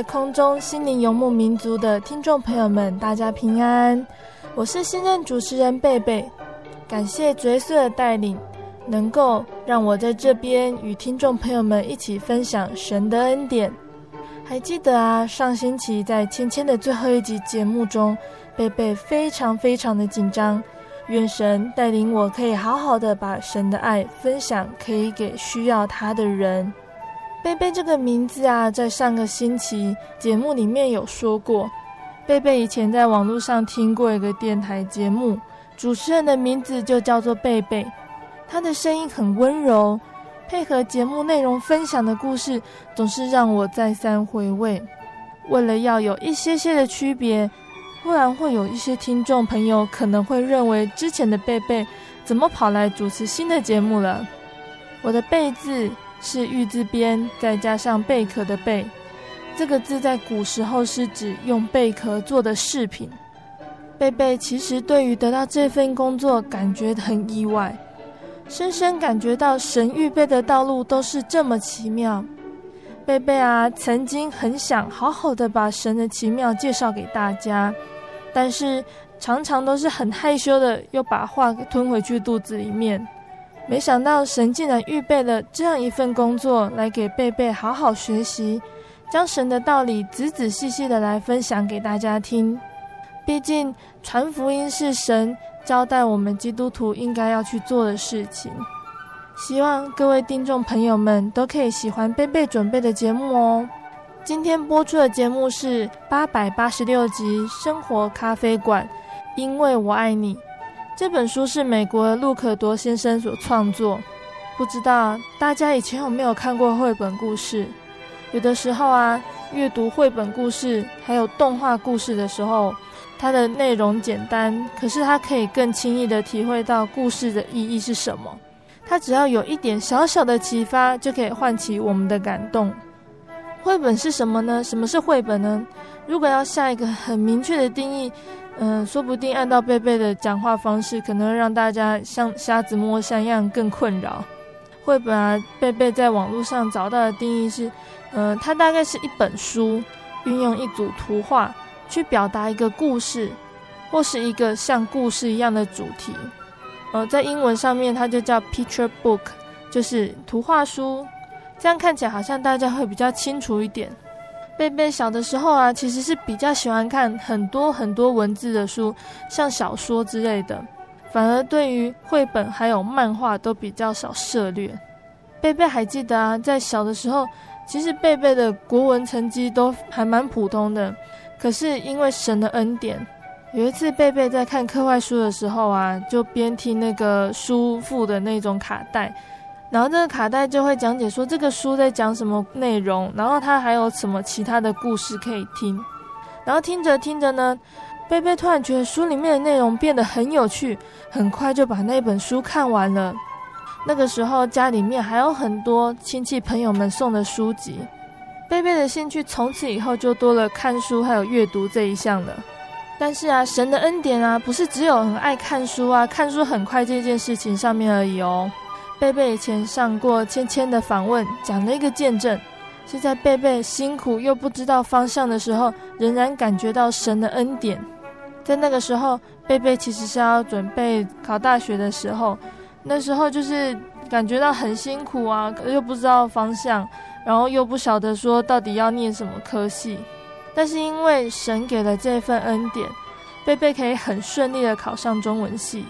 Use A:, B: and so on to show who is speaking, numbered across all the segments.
A: 在空中心灵游牧民族的听众朋友们，大家平安。我是新任主持人贝贝，感谢主耶稣的带领，能够让我在这边与听众朋友们一起分享神的恩典。还记得啊，上星期在芊芊的最后一集节目中，贝贝非常非常的紧张。愿神带领我，可以好好的把神的爱分享，可以给需要他的人。贝贝这个名字啊，在上个星期节目里面有说过。贝贝以前在网络上听过一个电台节目，主持人的名字就叫做贝贝。他的声音很温柔，配合节目内容分享的故事，总是让我再三回味。为了要有一些些的区别，不然会有一些听众朋友可能会认为之前的贝贝怎么跑来主持新的节目了。我的贝字。是玉字边，再加上贝壳的贝，这个字在古时候是指用贝壳做的饰品。贝贝其实对于得到这份工作感觉很意外，深深感觉到神预备的道路都是这么奇妙。贝贝啊，曾经很想好好的把神的奇妙介绍给大家，但是常常都是很害羞的，又把话吞回去肚子里面。没想到神竟然预备了这样一份工作来给贝贝好好学习，将神的道理仔仔细细的来分享给大家听。毕竟传福音是神交代我们基督徒应该要去做的事情。希望各位听众朋友们都可以喜欢贝贝准备的节目哦。今天播出的节目是八百八十六集《生活咖啡馆》，因为我爱你。这本书是美国的路可多先生所创作，不知道大家以前有没有看过绘本故事？有的时候啊，阅读绘本故事还有动画故事的时候，它的内容简单，可是它可以更轻易地体会到故事的意义是什么。它只要有一点小小的启发，就可以唤起我们的感动。绘本是什么呢？什么是绘本呢？如果要下一个很明确的定义。嗯，说不定按照贝贝的讲话方式，可能会让大家像瞎子摸象一样更困扰。绘本啊，贝贝在网络上找到的定义是，嗯，它大概是一本书，运用一组图画去表达一个故事，或是一个像故事一样的主题。呃，在英文上面它就叫 picture book，就是图画书。这样看起来好像大家会比较清楚一点。贝贝小的时候啊，其实是比较喜欢看很多很多文字的书，像小说之类的，反而对于绘本还有漫画都比较少涉猎。贝贝还记得啊，在小的时候，其实贝贝的国文成绩都还蛮普通的，可是因为神的恩典，有一次贝贝在看课外书的时候啊，就边听那个书附的那种卡带。然后这个卡带就会讲解说这个书在讲什么内容，然后它还有什么其他的故事可以听。然后听着听着呢，贝贝突然觉得书里面的内容变得很有趣，很快就把那本书看完了。那个时候家里面还有很多亲戚朋友们送的书籍，贝贝的兴趣从此以后就多了看书还有阅读这一项了。但是啊，神的恩典啊，不是只有很爱看书啊，看书很快这件事情上面而已哦。贝贝以前上过芊芊的访问，讲了一个见证，是在贝贝辛苦又不知道方向的时候，仍然感觉到神的恩典。在那个时候，贝贝其实是要准备考大学的时候，那时候就是感觉到很辛苦啊，又不知道方向。然后又不晓得说到底要念什么科系，但是因为神给了这份恩典，贝贝可以很顺利的考上中文系。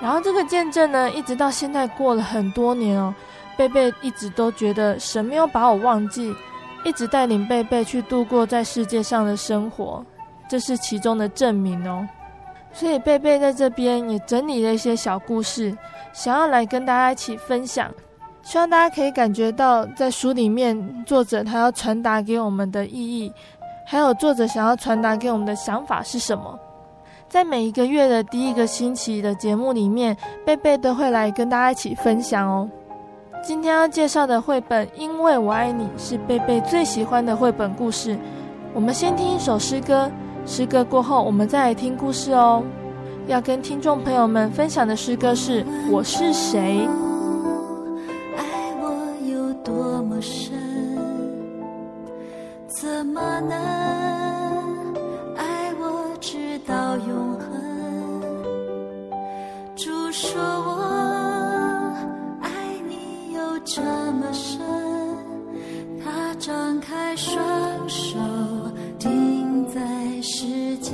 A: 然后这个见证呢，一直到现在过了很多年哦，贝贝一直都觉得神没有把我忘记，一直带领贝贝去度过在世界上的生活，这是其中的证明哦。所以贝贝在这边也整理了一些小故事，想要来跟大家一起分享。希望大家可以感觉到，在书里面作者他要传达给我们的意义，还有作者想要传达给我们的想法是什么。在每一个月的第一个星期的节目里面贝贝都会来跟大家一起分享哦。今天要介绍的绘本因为我爱你是贝贝最喜欢的绘本故事我们先听一首诗歌诗歌过后我们再来听故事哦。要跟听众朋友们分享的诗歌是我是谁。
B: 爱我有多么深怎么能到永恒。主说：“我爱你有这么深。”他张开双手，停
A: 在十架。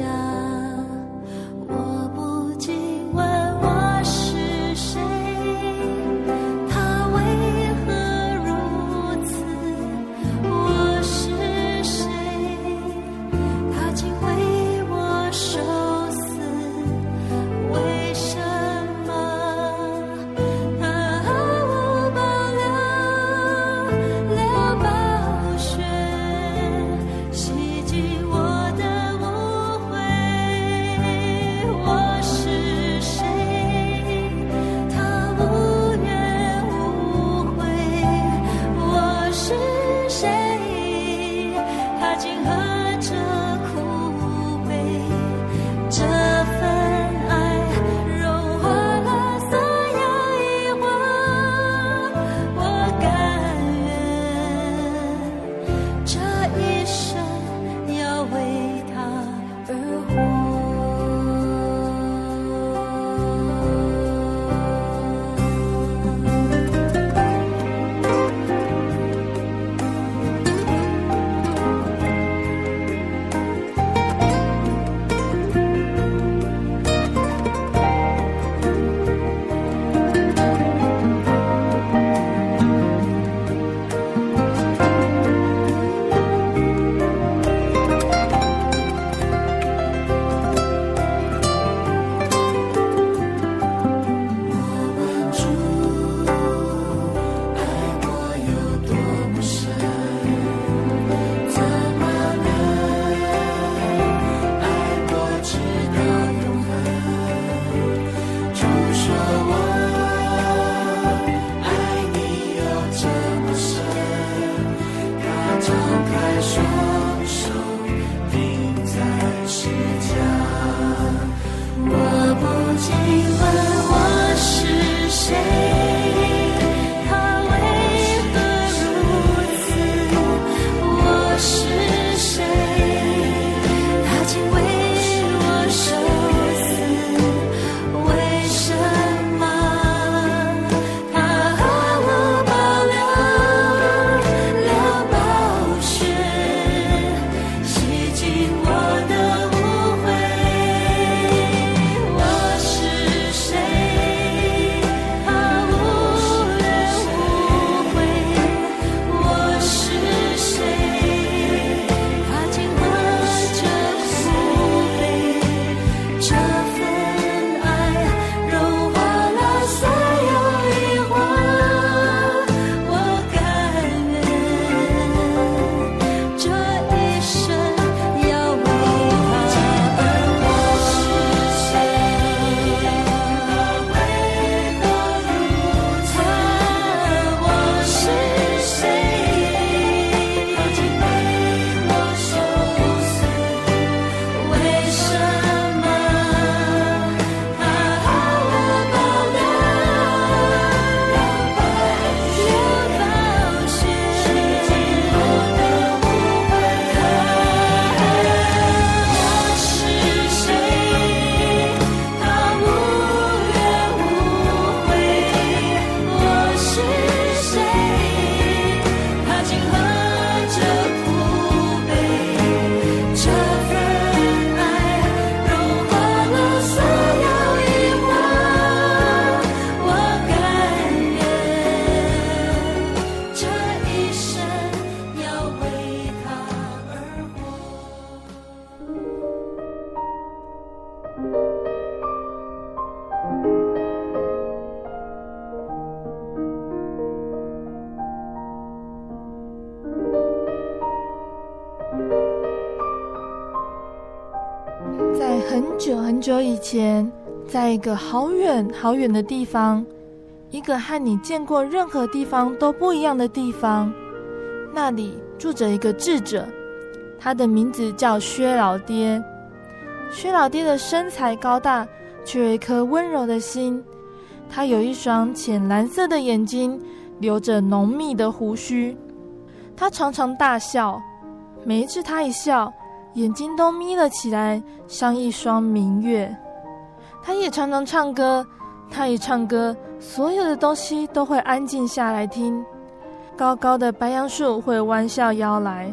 A: 久很久以前，在一个好远好远的地方，一个和你见过任何地方都不一样的地方，那里住着一个智者，他的名字叫薛老爹。薛老爹的身材高大，却有一颗温柔的心。他有一双浅蓝色的眼睛，留着浓密的胡须。他常常大笑，每一次他一笑，眼睛都眯了起来，像一双明月。他也常常唱歌，他一唱歌，所有的东西都会安静下来听。高高的白杨树会弯下腰来，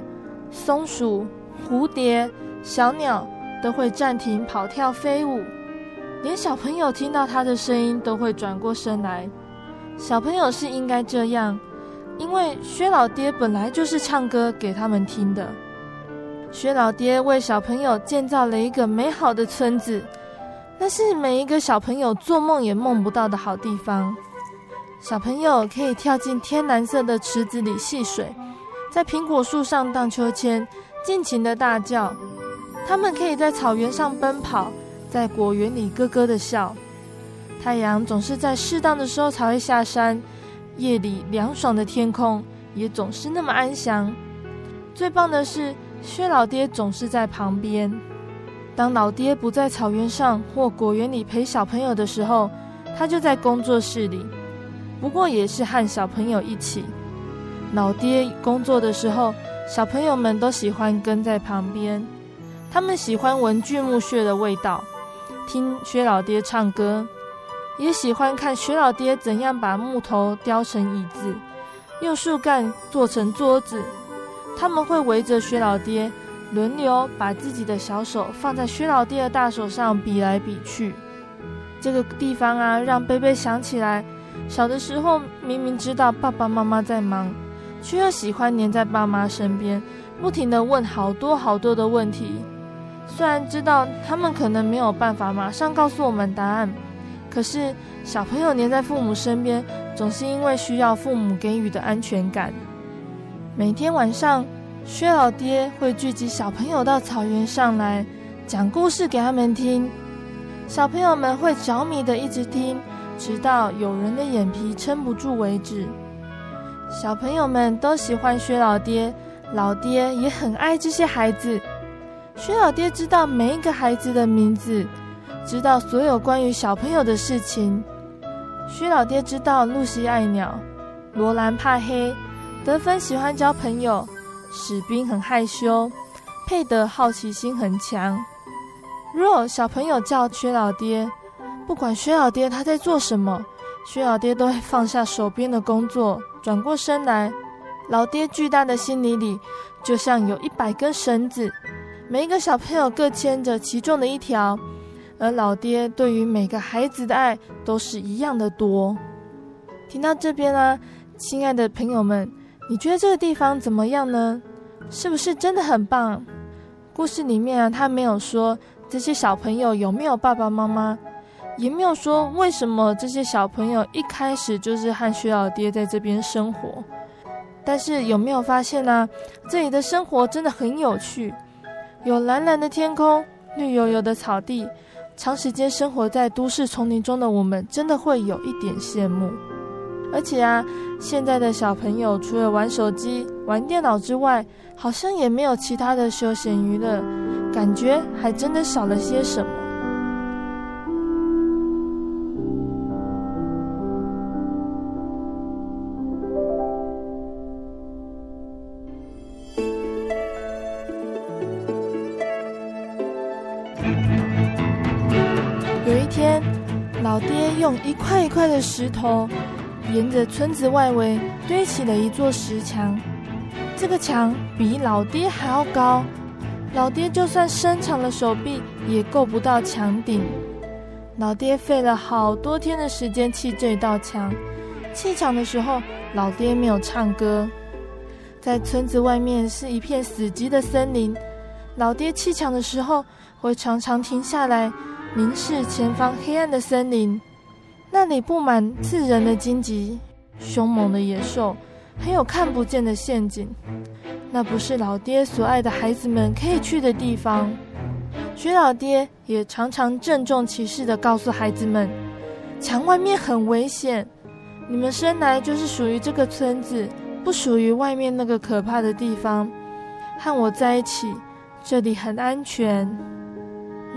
A: 松鼠、蝴蝶、小鸟都会暂停跑跳飞舞。连小朋友听到他的声音都会转过身来。小朋友是应该这样，因为薛老爹本来就是唱歌给他们听的。薛老爹为小朋友建造了一个美好的村子，那是每一个小朋友做梦也梦不到的好地方。小朋友可以跳进天蓝色的池子里戏水，在苹果树上荡秋千，尽情的大叫。他们可以在草原上奔跑。在果园里咯咯的笑，太阳总是在适当的时候才会下山，夜里凉爽的天空也总是那么安详。最棒的是，薛老爹总是在旁边。当老爹不在草原上或果园里陪小朋友的时候，他就在工作室里，不过也是和小朋友一起。老爹工作的时候，小朋友们都喜欢跟在旁边，他们喜欢闻锯木屑的味道。听薛老爹唱歌，也喜欢看薛老爹怎样把木头雕成椅子，用树干做成桌子。他们会围着薛老爹，轮流把自己的小手放在薛老爹的大手上比来比去。这个地方啊，让贝贝想起来，小的时候明明知道爸爸妈妈在忙，却又喜欢黏在爸妈身边，不停地问好多好多的问题。虽然知道他们可能没有办法马上告诉我们答案，可是小朋友黏在父母身边，总是因为需要父母给予的安全感。每天晚上，薛老爹会聚集小朋友到草原上来，讲故事给他们听。小朋友们会着迷的一直听，直到有人的眼皮撑不住为止。小朋友们都喜欢薛老爹，老爹也很爱这些孩子。薛老爹知道每一个孩子的名字，知道所有关于小朋友的事情。薛老爹知道露西爱鸟，罗兰怕黑，德芬喜欢交朋友，史宾很害羞，佩德好奇心很强。若小朋友叫薛老爹，不管薛老爹他在做什么，薛老爹都会放下手边的工作，转过身来。老爹巨大的心里里，就像有一百根绳子。每一个小朋友各牵着其中的一条，而老爹对于每个孩子的爱都是一样的多。听到这边啊，亲爱的朋友们，你觉得这个地方怎么样呢？是不是真的很棒？故事里面啊，他没有说这些小朋友有没有爸爸妈妈，也没有说为什么这些小朋友一开始就是和薛老爹在这边生活。但是有没有发现呢？这里的生活真的很有趣。有蓝蓝的天空，绿油油的草地，长时间生活在都市丛林中的我们，真的会有一点羡慕。而且啊，现在的小朋友除了玩手机、玩电脑之外，好像也没有其他的休闲娱乐，感觉还真的少了些什么。用一块一块的石头，沿着村子外围堆起了一座石墙。这个墙比老爹还要高，老爹就算伸长了手臂也够不到墙顶。老爹费了好多天的时间砌这道墙。砌墙的时候，老爹没有唱歌。在村子外面是一片死寂的森林。老爹砌墙的时候，会常常停下来，凝视前方黑暗的森林。那里布满刺人的荆棘、凶猛的野兽，还有看不见的陷阱。那不是老爹所爱的孩子们可以去的地方。徐老爹也常常郑重其事地告诉孩子们：“墙外面很危险，你们生来就是属于这个村子，不属于外面那个可怕的地方。和我在一起，这里很安全。”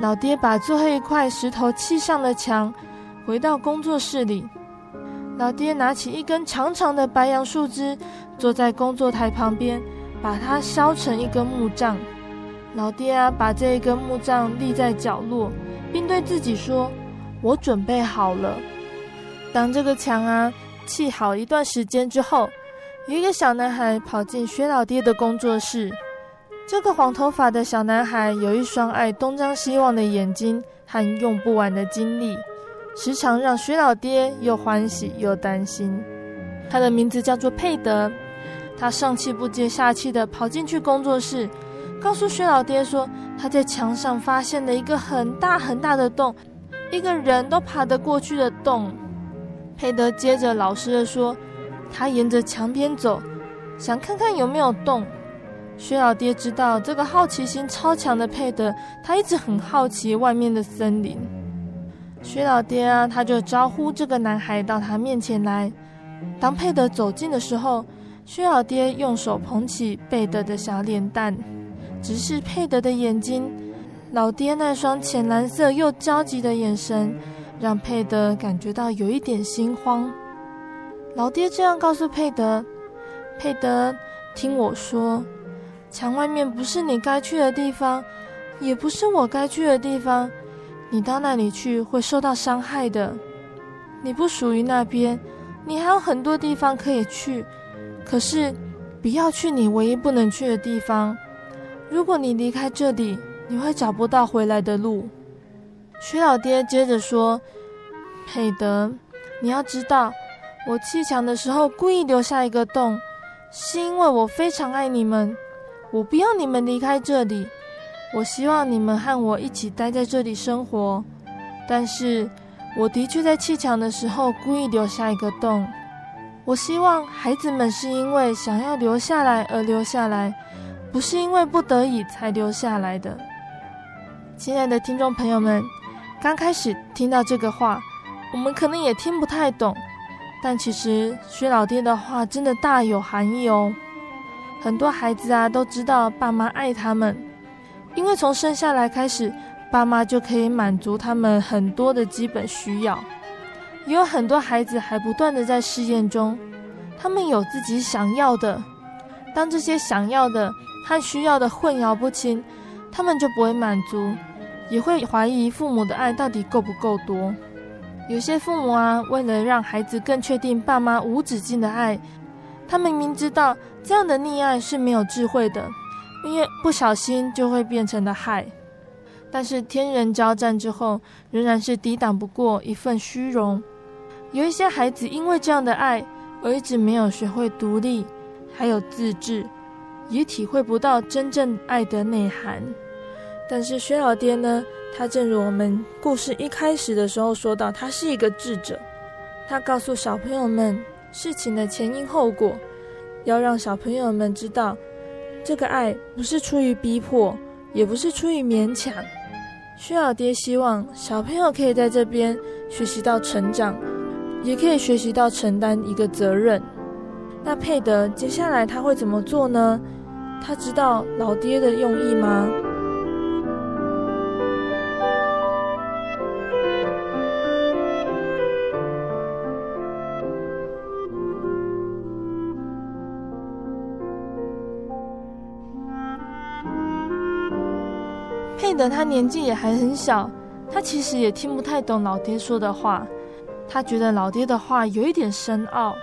A: 老爹把最后一块石头砌上了墙，回到工作室里。老爹拿起一根长长的白杨树枝，坐在工作台旁边，把它削成一根木杖。老爹啊，把这一根木杖立在角落，并对自己说：“我准备好了。”当这个墙啊砌好一段时间之后，一个小男孩跑进薛老爹的工作室。这个黄头发的小男孩有一双爱东张西望的眼睛和用不完的精力，时常让薛老爹又欢喜又担心。他的名字叫做佩德，他上气不接下气地跑进去工作室。告诉薛老爹说，他在墙上发现了一个很大很大的洞，一个人都爬得过去的洞。佩德接着老实的说，他沿着墙边走，想看看有没有洞。薛老爹知道这个好奇心超强的佩德，他一直很好奇外面的森林。薛老爹啊，他就招呼这个男孩到他面前来。当佩德走近的时候，薛老爹用手捧起佩德的小脸蛋。直视佩德的眼睛，老爹那双浅蓝色又焦急的眼神，让佩德感觉到有一点心慌。老爹这样告诉佩德：“佩德，听我说，墙外面不是你该去的地方，也不是我该去的地方。你到那里去会受到伤害的。你不属于那边，你还有很多地方可以去，可是不要去你唯一不能去的地方。”如果你离开这里，你会找不到回来的路。薛老爹接着说：“佩德，你要知道，我砌墙的时候故意留下一个洞，是因为我非常爱你们，我不要你们离开这里，我希望你们和我一起待在这里生活。但是，我的确在砌墙的时候故意留下一个洞。我希望孩子们是因为想要留下来而留下来。”不是因为不得已才留下来的，亲爱的听众朋友们，刚开始听到这个话，我们可能也听不太懂，但其实薛老爹的话真的大有含义哦。很多孩子啊都知道爸妈爱他们，因为从生下来开始，爸妈就可以满足他们很多的基本需要。也有很多孩子还不断的在试验中，他们有自己想要的，当这些想要的。和需要的混淆不清，他们就不会满足，也会怀疑父母的爱到底够不够多。有些父母啊，为了让孩子更确定爸妈无止境的爱，他们明知道这样的溺爱是没有智慧的，因为不小心就会变成了害。但是天人交战之后，仍然是抵挡不过一份虚荣。有一些孩子因为这样的爱，而一直没有学会独立，还有自制。也体会不到真正爱的内涵，但是薛老爹呢？他正如我们故事一开始的时候说到，他是一个智者。他告诉小朋友们事情的前因后果，要让小朋友们知道，这个爱不是出于逼迫，也不是出于勉强。薛老爹希望小朋友可以在这边学习到成长，也可以学习到承担一个责任。那佩德接下来他会怎么做呢？他知道老爹的用意吗？佩德他年纪也还很小，他其实也听不太懂老爹说的话，他觉得老爹的话有一点深奥，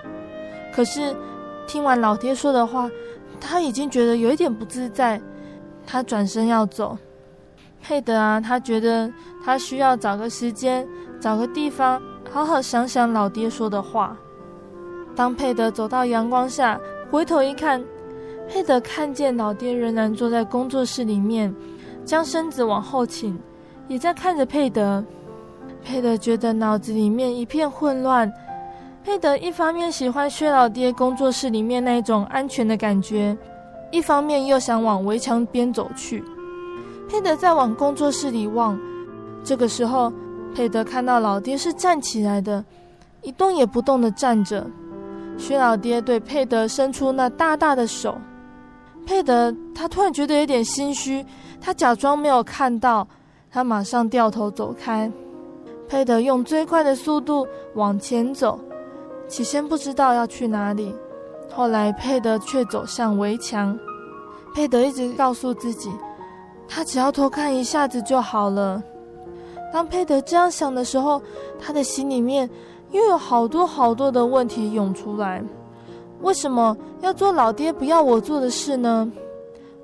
A: 可是。听完老爹说的话，他已经觉得有一点不自在。他转身要走，佩德啊，他觉得他需要找个时间，找个地方，好好想想老爹说的话。当佩德走到阳光下，回头一看，佩德看见老爹仍然坐在工作室里面，将身子往后倾，也在看着佩德。佩德觉得脑子里面一片混乱。佩德一方面喜欢薛老爹工作室里面那种安全的感觉，一方面又想往围墙边走去。佩德在往工作室里望，这个时候，佩德看到老爹是站起来的，一动也不动的站着。薛老爹对佩德伸出那大大的手，佩德他突然觉得有点心虚，他假装没有看到，他马上掉头走开。佩德用最快的速度往前走，起先不知道要去哪里，后来佩德却走向围墙。佩德一直告诉自己。他只要偷看一下子就好了。当佩德这样想的时候，他的心里面又有好多好多的问题涌出来：为什么要做老爹不要我做的事呢？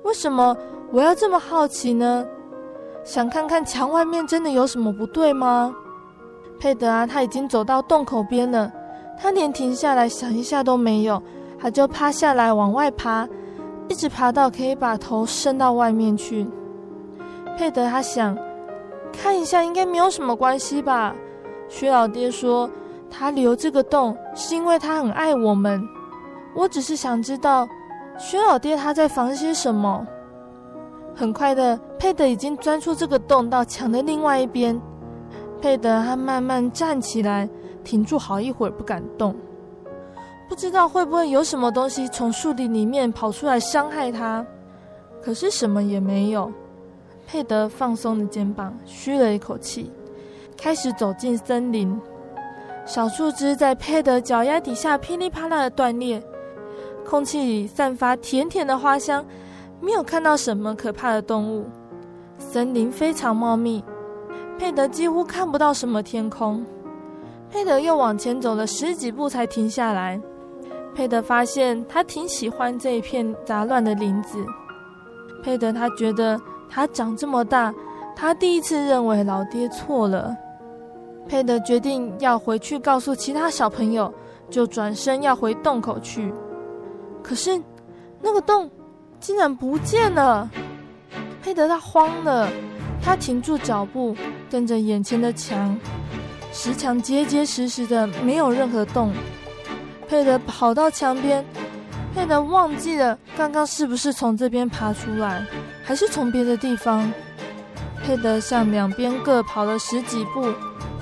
A: 为什么我要这么好奇呢？想看看墙外面真的有什么不对吗？佩德啊，他已经走到洞口边了，他连停下来想一下都没有，他就趴下来往外爬，一直爬到可以把头伸到外面去。佩德他想看一下，应该没有什么关系吧。薛老爹说，他留这个洞是因为他很爱我们。我只是想知道，薛老爹他在防些什么。很快的，佩德已经钻出这个洞到墙的另外一边。佩德他慢慢站起来，停住好一会儿不敢动，不知道会不会有什么东西从树林里面跑出来伤害他。可是什么也没有。佩德放松了肩膀，嘘了一口气，开始走进森林。小树枝在佩德脚丫底下噼里啪啦的断裂，空气里散发甜甜的花香。没有看到什么可怕的动物，森林非常茂密，佩德几乎看不到什么天空。佩德又往前走了十几步才停下来。佩德发现他挺喜欢这一片杂乱的林子。佩德他觉得。他长这么大，他第一次认为老爹错了。佩德决定要回去告诉其他小朋友，就转身要回洞口去。可是，那个洞竟然不见了。佩德他慌了，他停住脚步，瞪着眼前的墙，石墙结结实实的，没有任何洞。佩德跑到墙边，佩德忘记了刚刚是不是从这边爬出来。还是从别的地方，佩德向两边各跑了十几步，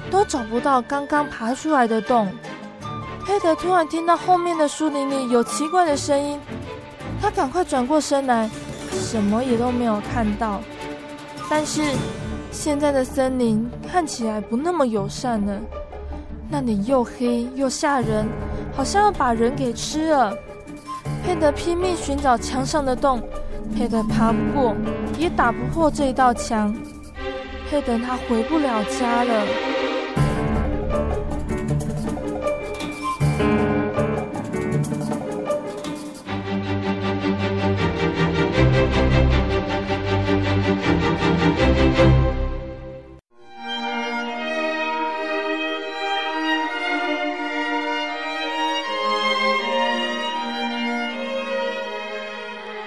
A: 都找不到刚刚爬出来的洞。佩德突然听到后面的树林里有奇怪的声音，他赶快转过身来，什么也都没有看到。但是现在的森林看起来不那么友善了，那里又黑又吓人，好像要把人给吃了。佩德拼命寻找墙上的洞。佩德爬不过，也打不破这一道墙。佩德他回不了家了。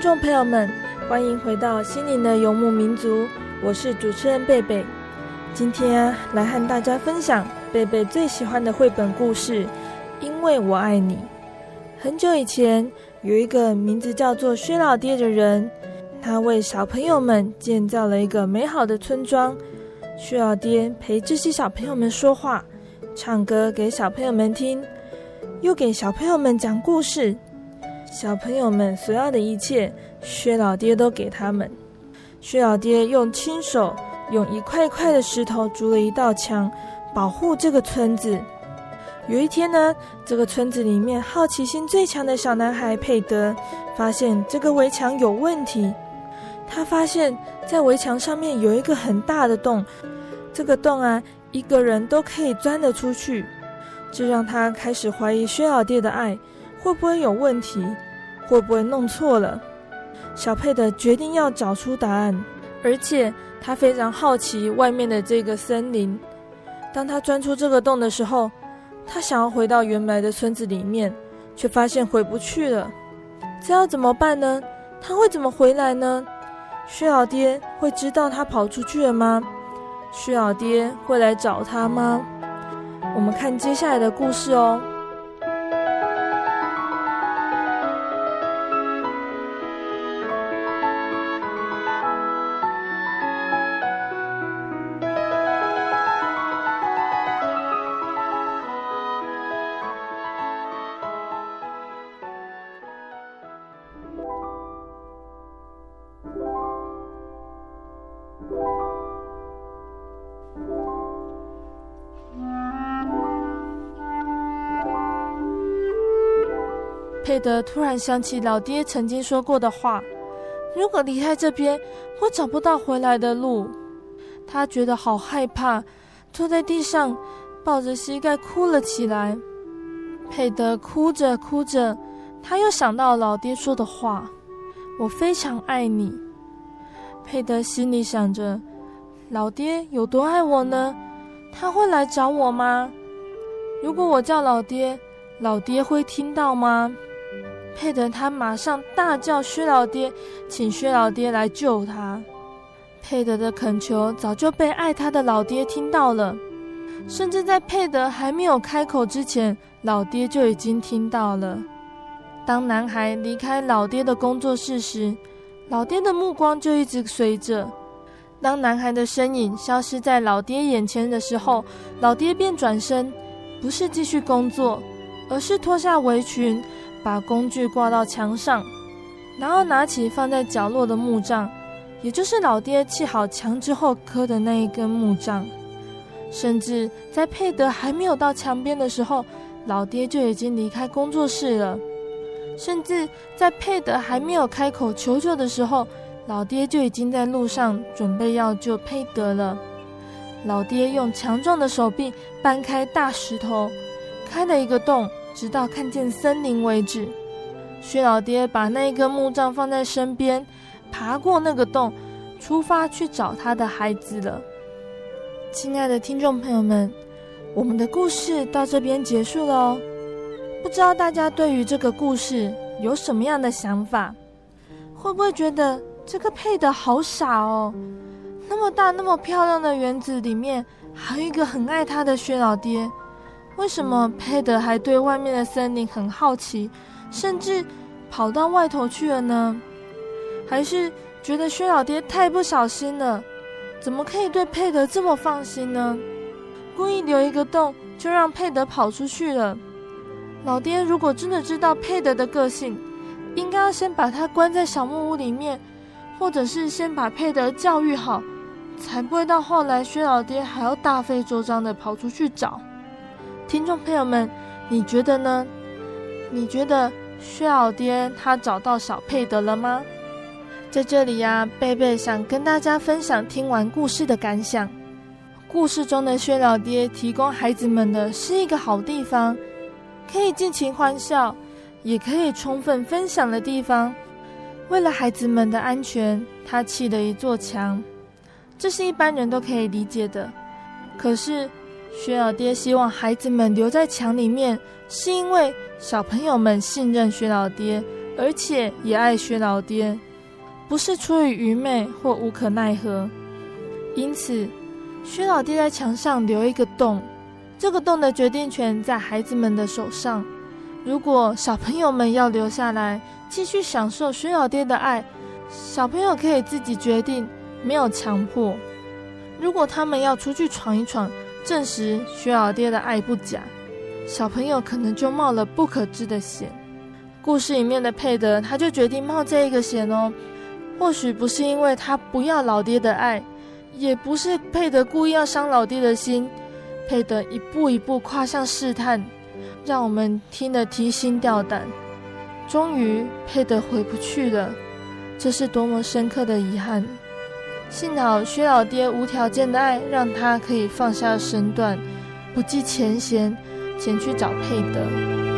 A: 听众朋友们，欢迎回到心灵的游牧民族，我是主持人贝贝。今天啊，来和大家分享贝贝最喜欢的绘本故事《因为我爱你》。很久以前，有一个名字叫做薛老爹的人，他为小朋友们建造了一个美好的村庄。薛老爹陪这些小朋友们说话，唱歌给小朋友们听，又给小朋友们讲故事。小朋友们所要的一切，薛老爹都给他们。薛老爹用亲手用一块块的石头筑了一道墙，保护这个村子。有一天呢，这个村子里面好奇心最强的小男孩佩德发现这个围墙有问题。他发现，在围墙上面有一个很大的洞，这个洞啊，一个人都可以钻得出去。这让他开始怀疑薛老爹的爱。会不会有问题？会不会弄错了？小佩德决定要找出答案，而且他非常好奇外面的这个森林。当他钻出这个洞的时候，他想要回到原来的村子里面，却发现回不去了。这要怎么办呢？他会怎么回来呢？薛老爹会知道他跑出去了吗？薛老爹会来找他吗？我们看接下来的故事哦。德突然想起老爹曾经说过的话：“如果离开这边，我找不到回来的路。”他觉得好害怕，坐在地上，抱着膝盖哭了起来。佩德哭着哭着，他又想到老爹说的话：“我非常爱你。”佩德心里想着：“老爹有多爱我呢？他会来找我吗？如果我叫老爹，老爹会听到吗？”佩德他马上大叫薛老爹，请薛老爹来救他。佩德的恳求早就被爱他的老爹听到了，甚至在佩德还没有开口之前，老爹就已经听到了。当男孩离开老爹的工作室时，老爹的目光就一直随着。当男孩的身影消失在老爹眼前的时候，老爹便转身，不是继续工作，而是脱下围裙。把工具挂到墙上，然后拿起放在角落的木杖，也就是老爹砌好墙之后磕的那一根木杖。甚至在佩德还没有到墙边的时候，老爹就已经离开工作室了。甚至在佩德还没有开口求救的时候，老爹就已经在路上准备要救佩德了。老爹用强壮的手臂搬开大石头，开了一个洞。直到看见森林为止，薛老爹把那一根木杖放在身边，爬过那个洞，出发去找他的孩子了。亲爱的听众朋友们，我们的故事到这边结束了哦。不知道大家对于这个故事有什么样的想法？会不会觉得这个配的好傻哦？那么大、那么漂亮的园子里面，还有一个很爱他的薛老爹。为什么佩德还对外面的森林很好奇，甚至跑到外头去了呢？还是觉得薛老爹太不小心了？怎么可以对佩德这么放心呢？故意留一个洞，就让佩德跑出去了。老爹如果真的知道佩德的个性，应该要先把他关在小木屋里面，或者是先把佩德教育好，才不会到后来薛老爹还要大费周章的跑出去找。听众朋友们，你觉得呢？你觉得薛老爹他找到小佩德了吗？在这里呀、贝贝想跟大家分享听完故事的感想。故事中的薛老爹提供孩子们的是一个好地方，可以尽情欢笑，也可以充分分享的地方。为了孩子们的安全，他砌了一座墙，这是一般人都可以理解的。可是薛老爹希望孩子们留在墙里面，是因为小朋友们信任薛老爹，而且也爱薛老爹。不是出于愚昧或无可奈何，因此，薛老爹在墙上留一个洞，这个洞的决定权在孩子们的手上。如果小朋友们要留下来继续享受薛老爹的爱，小朋友可以自己决定，没有强迫。如果他们要出去闯一闯，证实薛老爹的爱不假，小朋友可能就冒了不可知的险。故事里面的佩德，他就决定冒这一个险哦。或许不是因为他不要老爹的爱，也不是佩德故意要伤老爹的心。佩德一步一步跨向试探，让我们听得提心吊胆。终于，佩德回不去了，这是多么深刻的遗憾。幸好薛老爹无条件的爱，让他可以放下身段，不计前嫌，前去找佩德。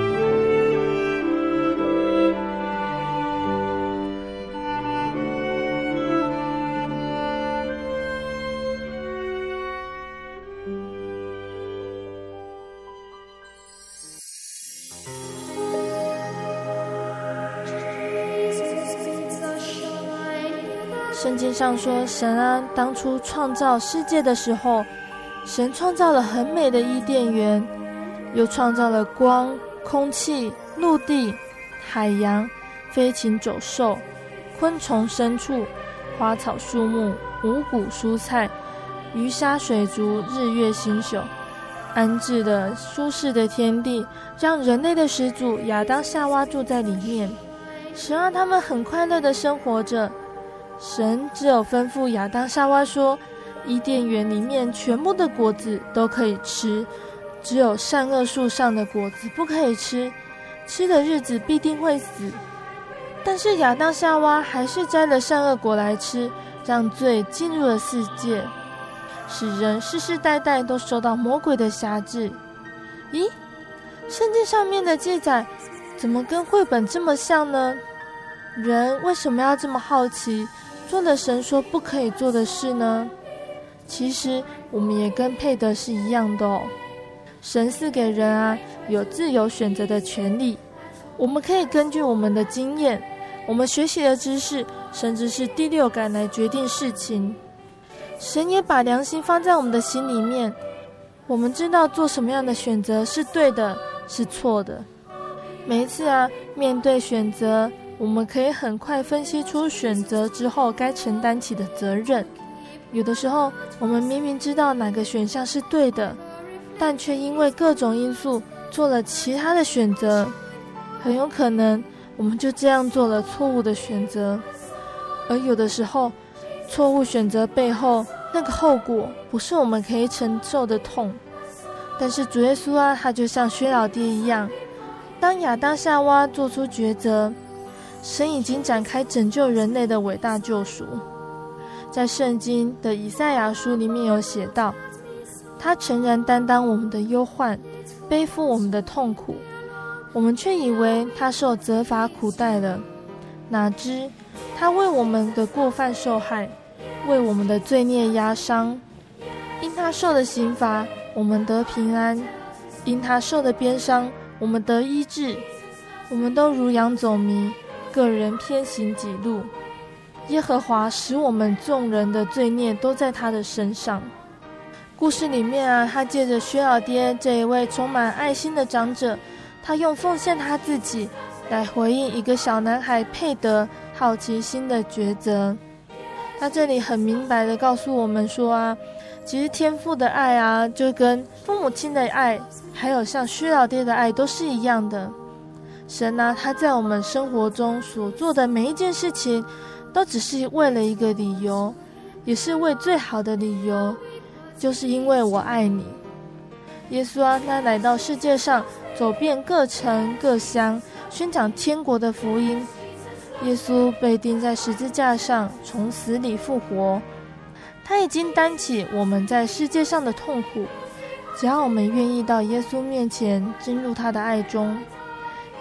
A: 上说，神啊，当初创造世界的时候，神创造了很美的伊甸园，又创造了光、空气、陆地、海洋、飞禽走兽、昆虫、牲畜、花草树木、五谷蔬菜、鱼虾水族、日月星宿，安置的舒适的天地，让人类的始祖亚当夏娃住在里面，神让他们很快乐的生活着。神只有吩咐亚当夏娃说：“伊甸园里面全部的果子都可以吃，只有善恶树上的果子不可以吃，吃的日子必定会死。”但是亚当夏娃还是摘了善恶果来吃，让罪进入了世界，使人世世代代都受到魔鬼的辖制。咦，圣经上面的记载怎么跟绘本这么像呢？人为什么要这么好奇？做了神说不可以做的事呢？其实我们也跟佩德是一样的哦。神赐给人啊有自由选择的权利，我们可以根据我们的经验、我们学习的知识，甚至是第六感来决定事情。神也把良心放在我们的心里面，我们知道做什么样的选择是对的，是错的。每一次啊，面对选择。我们可以很快分析出选择之后该承担起的责任。有的时候，我们明明知道哪个选项是对的，但却因为各种因素做了其他的选择，很有可能我们就这样做了错误的选择。而有的时候，错误选择背后那个后果不是我们可以承受的痛。但是主耶稣啊，他就像薛老爹一样，当亚当夏娃做出抉择。神已经展开拯救人类的伟大救赎，在圣经的以赛亚书里面有写到：“他诚然担当我们的忧患，背负我们的痛苦，我们却以为他受责罚苦待了。哪知他为我们的过犯受害，为我们的罪孽压伤。因他受的刑罚，我们得平安；因他受的鞭伤，我们得医治。我们都如羊走迷。”个人偏行己路，耶和华使我们众人的罪孽都在他的身上。故事里面啊，他借着薛老爹这一位充满爱心的长者，他用奉献他自己来回应一个小男孩佩德好奇心的抉择。他这里很明白的告诉我们说啊，其实天父的爱啊，就跟父母亲的爱，还有像薛老爹的爱，都是一样的。神啊，他在我们生活中所做的每一件事情，都只是为了一个理由，也是为最好的理由，就是因为我爱你。耶稣啊，他来到世界上，走遍各城各乡，宣讲天国的福音。耶稣被钉在十字架上，从死里复活。他已经担起我们在世界上的痛苦。只要我们愿意到耶稣面前，进入他的爱中，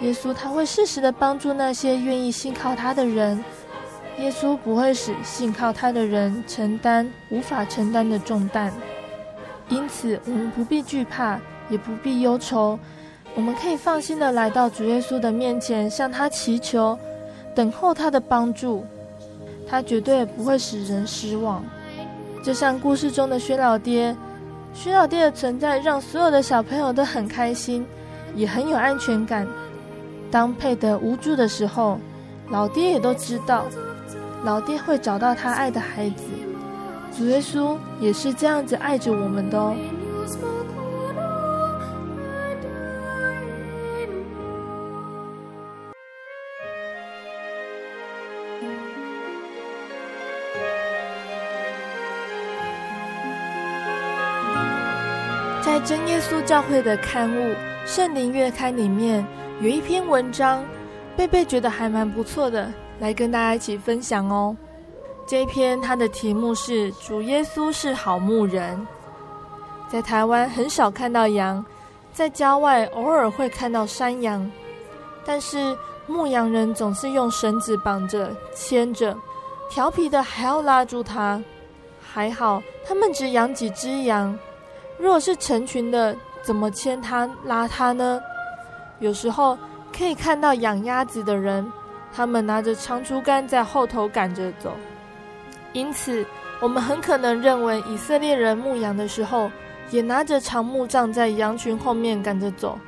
A: 耶稣他会适时的帮助那些愿意信靠他的人。耶稣不会使信靠他的人承担无法承担的重担。因此，我们不必惧怕，也不必忧愁，我们可以放心的来到主耶稣的面前，向他祈求，等候他的帮助。他绝对不会使人失望。就像故事中的薛老爹，薛老爹的存在让所有的小朋友都很开心，也很有安全感。当佩德无助的时候，老爹也都知道，老爹会找到他爱的孩子。主耶稣也是这样子爱着我们的哦。在真耶稣教会的刊物《圣灵月刊》里面，有一篇文章，贝贝觉得还蛮不错的，来跟大家一起分享哦。这一篇它的题目是“主耶稣是好牧人”。在台湾很少看到羊，在郊外偶尔会看到山羊，但是牧羊人总是用绳子绑着、牵着，调皮的还要拉住它。还好他们只养几只羊，如果是成群的，怎么牵它、拉它呢？有时候可以看到养鸭子的人，他们拿着长竹竿在后头赶着走。因此，我们很可能认为以色列人牧羊的时候，也拿着长木杖在羊群后面赶着走，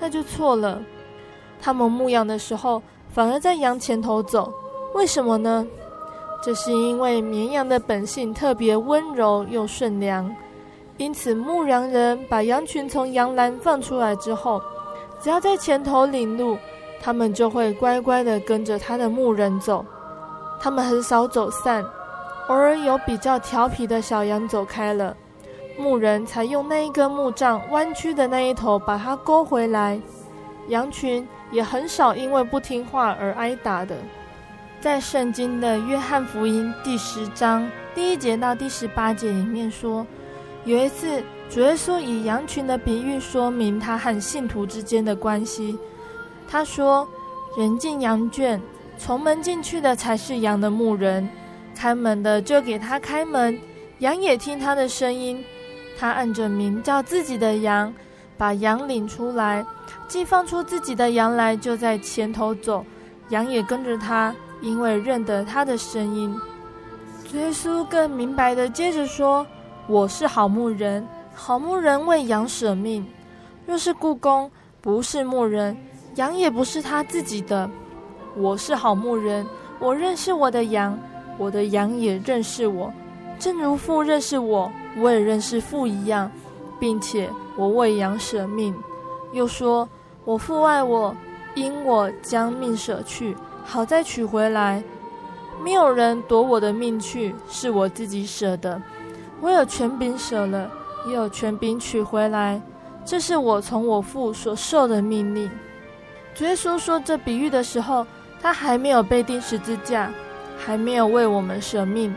A: 那就错了。他们牧羊的时候，反而在羊前头走，为什么呢？这是因为绵羊的本性特别温柔又顺良，因此牧羊人把羊群从羊栏放出来之后，只要在前头领路，他们就会乖乖地跟着他的牧人走，他们很少走散。偶尔有比较调皮的小羊走开了，牧人才用那一根木杖弯曲的那一头把它勾回来。羊群也很少因为不听话而挨打的。在圣经的约翰福音第十章第一节到第十八节里面说，有一次主耶稣以羊群的比喻说明他和信徒之间的关系。他说：“人进羊圈，从门进去的才是羊的牧人。”开门的就给他开门，羊也听他的声音。他按着名叫自己的羊，把羊领出来，既放出自己的羊来，就在前头走，羊也跟着他，因为认得他的声音。主耶稣更明白的接着说：“我是好牧人，好牧人为羊舍命。若是雇工，不是牧人，羊也不是他自己的。我是好牧人，我认识我的羊。”我的羊也认识我，正如父认识我，我也认识父一样，并且我为羊舍命。又说：我父爱我，因我将命舍去，好再取回来。没有人夺我的命去，是我自己舍的。我有权柄舍了，也有权柄取回来。这是我从我父所受的命令。主耶稣说这比喻的时候，他还没有被钉十字架。还没有为我们舍命，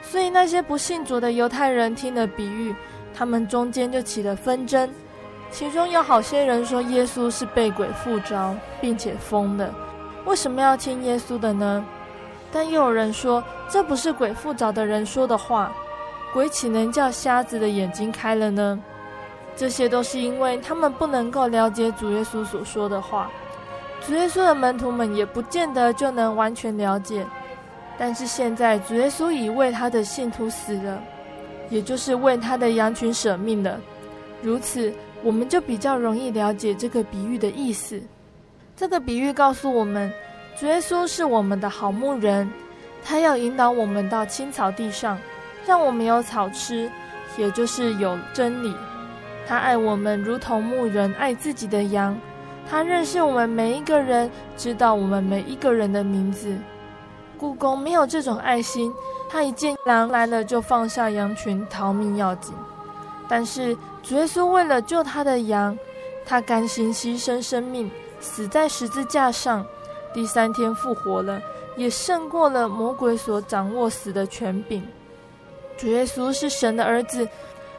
A: 所以那些不信主的犹太人听了比喻，他们中间就起了纷争。其中有好些人说耶稣是被鬼附着，并且疯了，为什么要听耶稣的呢？但又有人说这不是鬼附着的人说的话，鬼岂能叫瞎子的眼睛开了呢？这些都是因为他们不能够了解主耶稣所说的话，主耶稣的门徒们也不见得就能完全了解。但是现在，主耶稣已为他的信徒死了，也就是为他的羊群舍命了。如此，我们就比较容易了解这个比喻的意思。这个比喻告诉我们，主耶稣是我们的好牧人，他要引导我们到青草地上，让我们有草吃，也就是有真理。他爱我们如同牧人爱自己的羊。他认识我们每一个人，知道我们每一个人的名字。故宫没有这种爱心，他一见狼来了就放下羊群逃命要紧。但是主耶稣为了救他的羊，他甘心牺牲生命，死在十字架上，第三天复活了，也胜过了魔鬼所掌握死的权柄。主耶稣是神的儿子，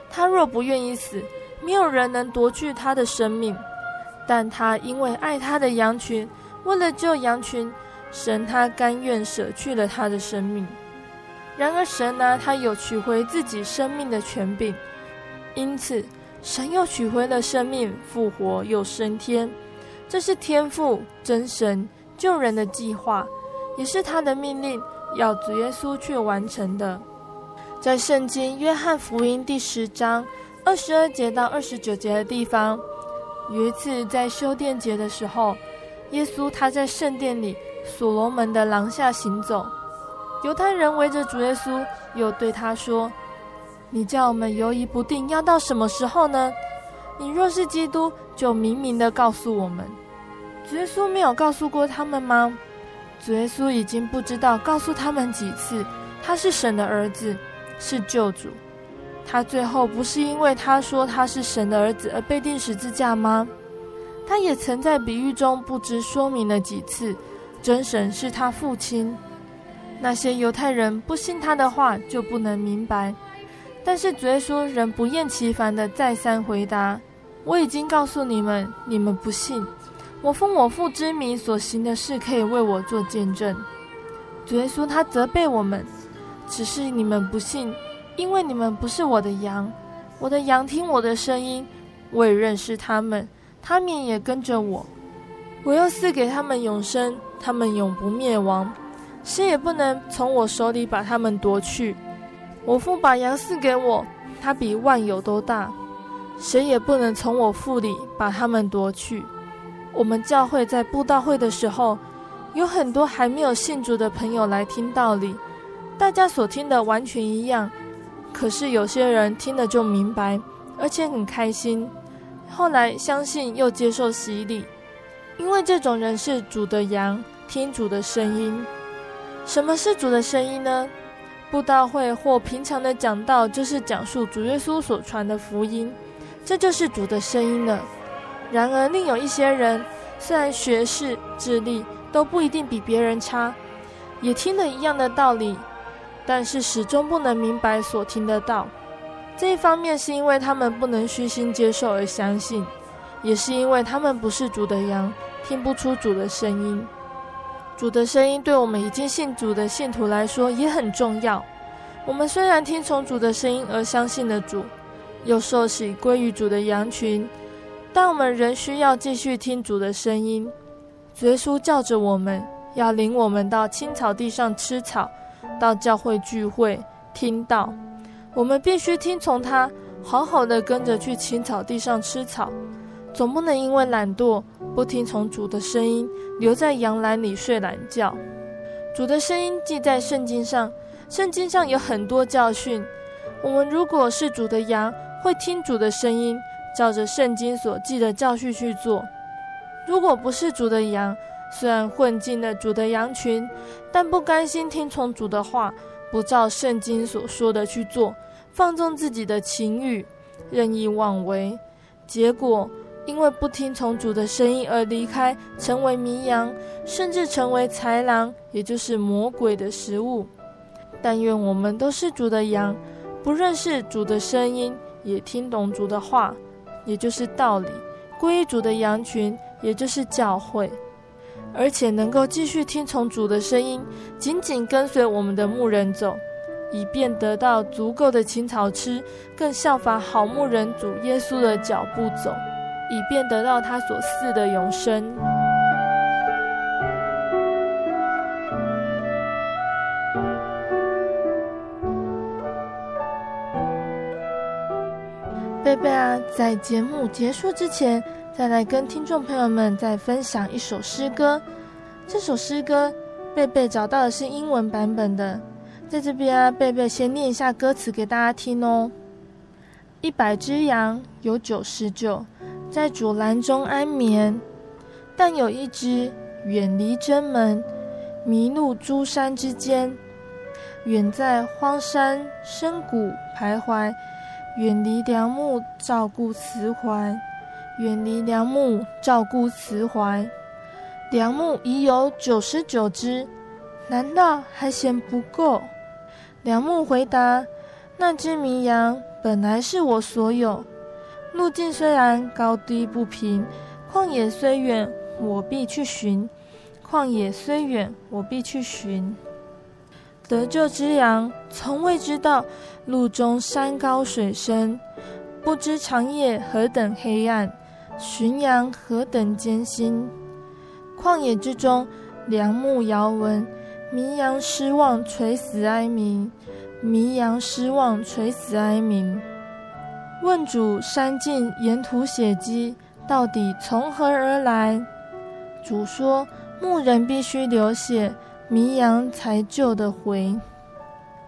A: 他若不愿意死，没有人能夺去他的生命。但他因为爱他的羊群，为了救羊群，神他甘愿舍去了他的生命。然而神呢，他有取回自己生命的权柄，因此神又取回了生命，复活又升天。这是天父真神救人的计划，也是他的命令，要主耶稣去完成的。在圣经约翰福音第十章二十二节到二十九节的地方。有一次在修殿节的时候，耶稣他在圣殿里所罗门的廊下行走，犹太人围着主耶稣，又对他说：“你叫我们犹疑不定，要到什么时候呢？你若是基督，就明明的告诉我们。”主耶稣没有告诉过他们吗？主耶稣已经不知道告诉他们几次，他是神的儿子，是救主。他最后不是因为他说他是神的儿子而被钉十字架吗？他也曾在比喻中不知说明了几次，真神是他父亲。那些犹太人不信他的话，就不能明白。但是主耶稣仍不厌其烦地再三回答：“我已经告诉你们，你们不信。我奉我父之名所行的事，可以为我做见证。”主耶稣他责备我们，只是你们不信。因为你们不是我的羊，我的羊听我的声音，我也认识他们，他们也跟着我。我又赐给他们永生，他们永不灭亡，谁也不能从我手里把他们夺去。我父把羊赐给我，他比万有都大，谁也不能从我腹里把他们夺去。我们教会在布道会的时候，有很多还没有信主的朋友来听道理，大家所听的完全一样。可是有些人听了就明白，而且很开心，后来相信又接受洗礼，因为这种人是主的羊，听主的声音。什么是主的声音呢？布道会或平常的讲道，就是讲述主耶稣所传的福音，这就是主的声音了。然而另有一些人，虽然学识、智力都不一定比别人差，也听了一样的道理。但是始终不能明白所听得到，这一方面是因为他们不能虚心接受而相信，也是因为他们不是主的羊，听不出主的声音。主的声音对我们已经信主的信徒来说也很重要。我们虽然听从主的声音而相信了主，又受洗归于主的羊群，但我们仍需要继续听主的声音。耶稣叫着我们要领我们到青草地上吃草。到教会聚会听到，我们必须听从他，好好的跟着去青草地上吃草，总不能因为懒惰不听从主的声音，留在羊栏里睡懒觉。主的声音记在圣经上，圣经上有很多教训。我们如果是主的羊，会听主的声音，照着圣经所记的教训去做；如果不是主的羊，虽然混进了主的羊群，但不甘心听从主的话，不照圣经所说的去做，放纵自己的情欲，任意妄为，结果因为不听从主的声音而离开，成为迷羊，甚至成为豺狼，也就是魔鬼的食物。但愿我们都是主的羊，不认识主的声音，也听懂主的话，也就是道理，归主的羊群，也就是教会。而且能够继续听从主的声音，紧紧跟随我们的牧人走，以便得到足够的青草吃，更效法好牧人主耶稣的脚步走，以便得到他所赐的永生。贝贝啊，在节目结束之前。再来跟听众朋友们再分享一首诗歌。这首诗歌贝贝找到的是英文版本的，在这边啊，贝贝先念一下歌词给大家听哦。一百只羊有九十九在主栏中安眠，但有一只远离真门，迷路诸山之间，远在荒山深谷徘徊，远离良牧照顾慈怀，远离良木照顾慈怀。良木已有九十九只，难道还嫌不够？良木回答：“那只迷羊本来是我所有。路径虽然高低不平，旷野虽远，我必去寻。旷野虽远，我必去寻。得救之羊从未知道路中山高水深，不知长夜何等黑暗，寻羊何等艰辛。”旷野之中，良牧遥闻，迷羊失望垂死哀鸣，迷羊失望垂死哀鸣。问主山径沿途血迹，到底从何而来？主说：牧人必须流血，迷羊才救得回。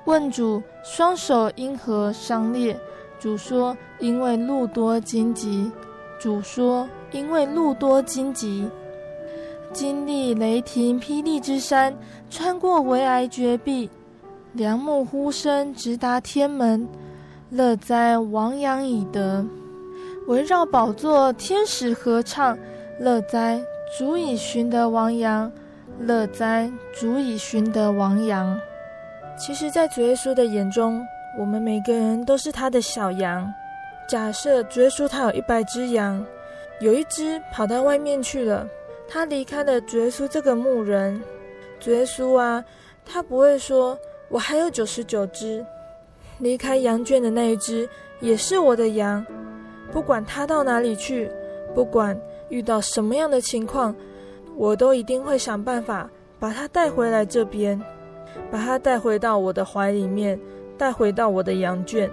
A: 问主双手因何伤裂？主说：因为路多荆棘。主说：因为路多荆棘。经历雷霆霹雳之山，穿过危崖绝壁，良木呼声直达天门。乐哉王羊已得，围绕宝座天使合唱。乐哉足以寻得王羊，乐哉足以寻得王羊。其实，在主耶稣的眼中，我们每个人都是他的小羊。假设主耶稣他有一百只羊，有一只跑到外面去了。他离开了主耶稣这个牧人，主耶稣啊，他不会说：“我还有九十九只，离开羊圈的那一只也是我的羊。不管他到哪里去，不管遇到什么样的情况，我都一定会想办法把他带回来这边，把他带回到我的怀里面，带回到我的羊圈。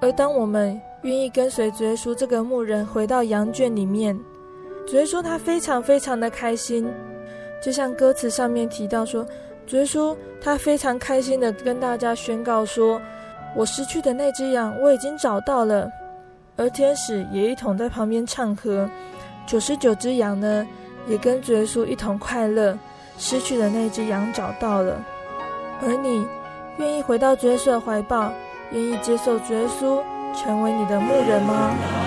A: 而当我们愿意跟随主耶稣这个牧人回到羊圈里面，主耶稣他非常非常的开心，就像歌词上面提到说，主耶稣他非常开心的跟大家宣告说：“我失去的那只羊我已经找到了。”而天使也一同在旁边唱和，九十九只羊呢也跟主耶稣一同快乐，失去的那只羊找到了。而你愿意回到主耶稣的怀抱，愿意接受主耶稣成为你的牧人吗？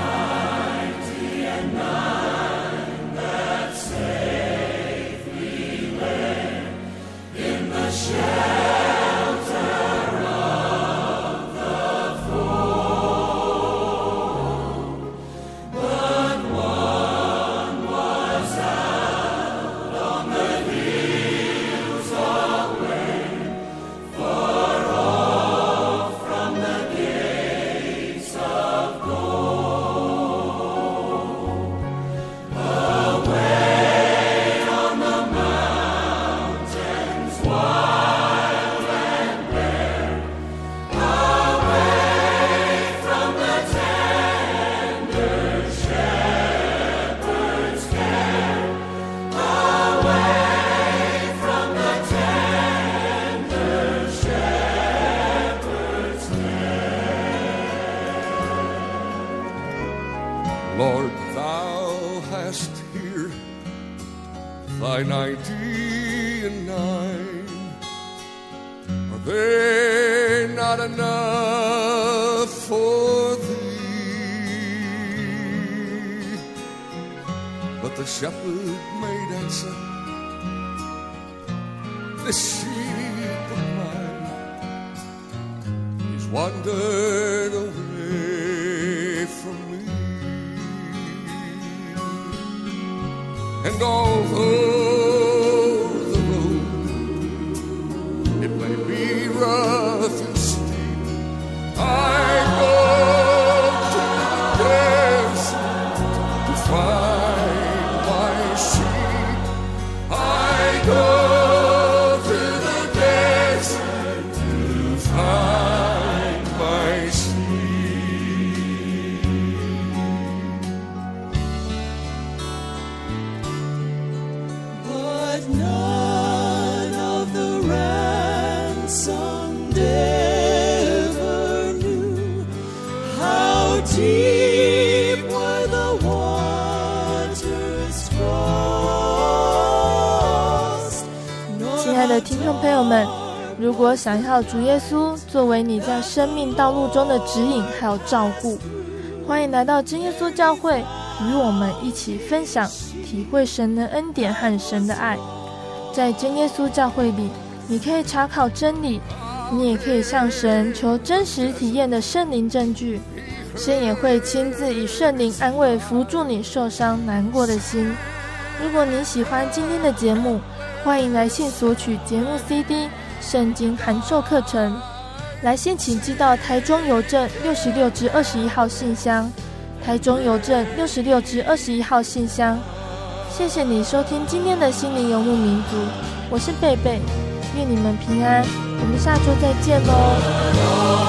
A: Lord, thou hast here
C: thy ninety and nine. Are they not enough for thee? But the shepherd made answer, This sheep of mine is wandered away and go.
A: 朋友们，如果想要主耶稣作为你在生命道路中的指引还有照顾，欢迎来到真耶稣教会，与我们一起分享、体会神的恩典和神的爱。在真耶稣教会里，你可以查考真理，你也可以向神求真实体验的圣灵证据。神也会亲自以圣灵安慰、扶助你受伤、难过的心。如果你喜欢今天的节目，欢迎来信索取节目 CD、圣经函授课程。来信请寄到台中邮政六十六至二十一号信箱，台中邮政六十六至二十一号信箱。谢谢你收听今天的心灵游牧民族，我是贝贝，愿你们平安，我们下周再见喽。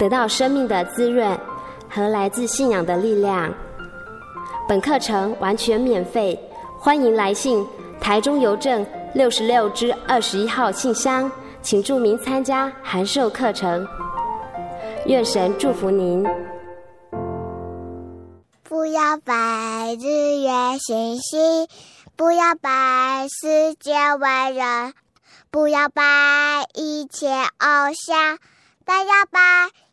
D: 得到生命的滋润和来自信仰的力量。本课程完全免费，欢迎来信台中邮政六十六支二十一号信箱，请注明参加函授课程。愿神祝福您。
E: 不要拜日月星星，不要拜世界万人，不要拜一切偶像，但要拜。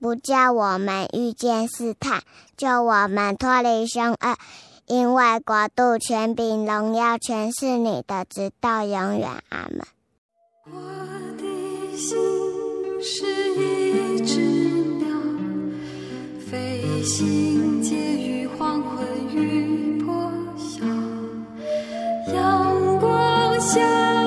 E: 不叫我们遇见试探，救我们脱离凶恶，因为国度、权柄、荣耀，全是你的，直到永远。阿门。
F: 我的心是一只鸟，飞行介于黄昏与破晓，阳光下。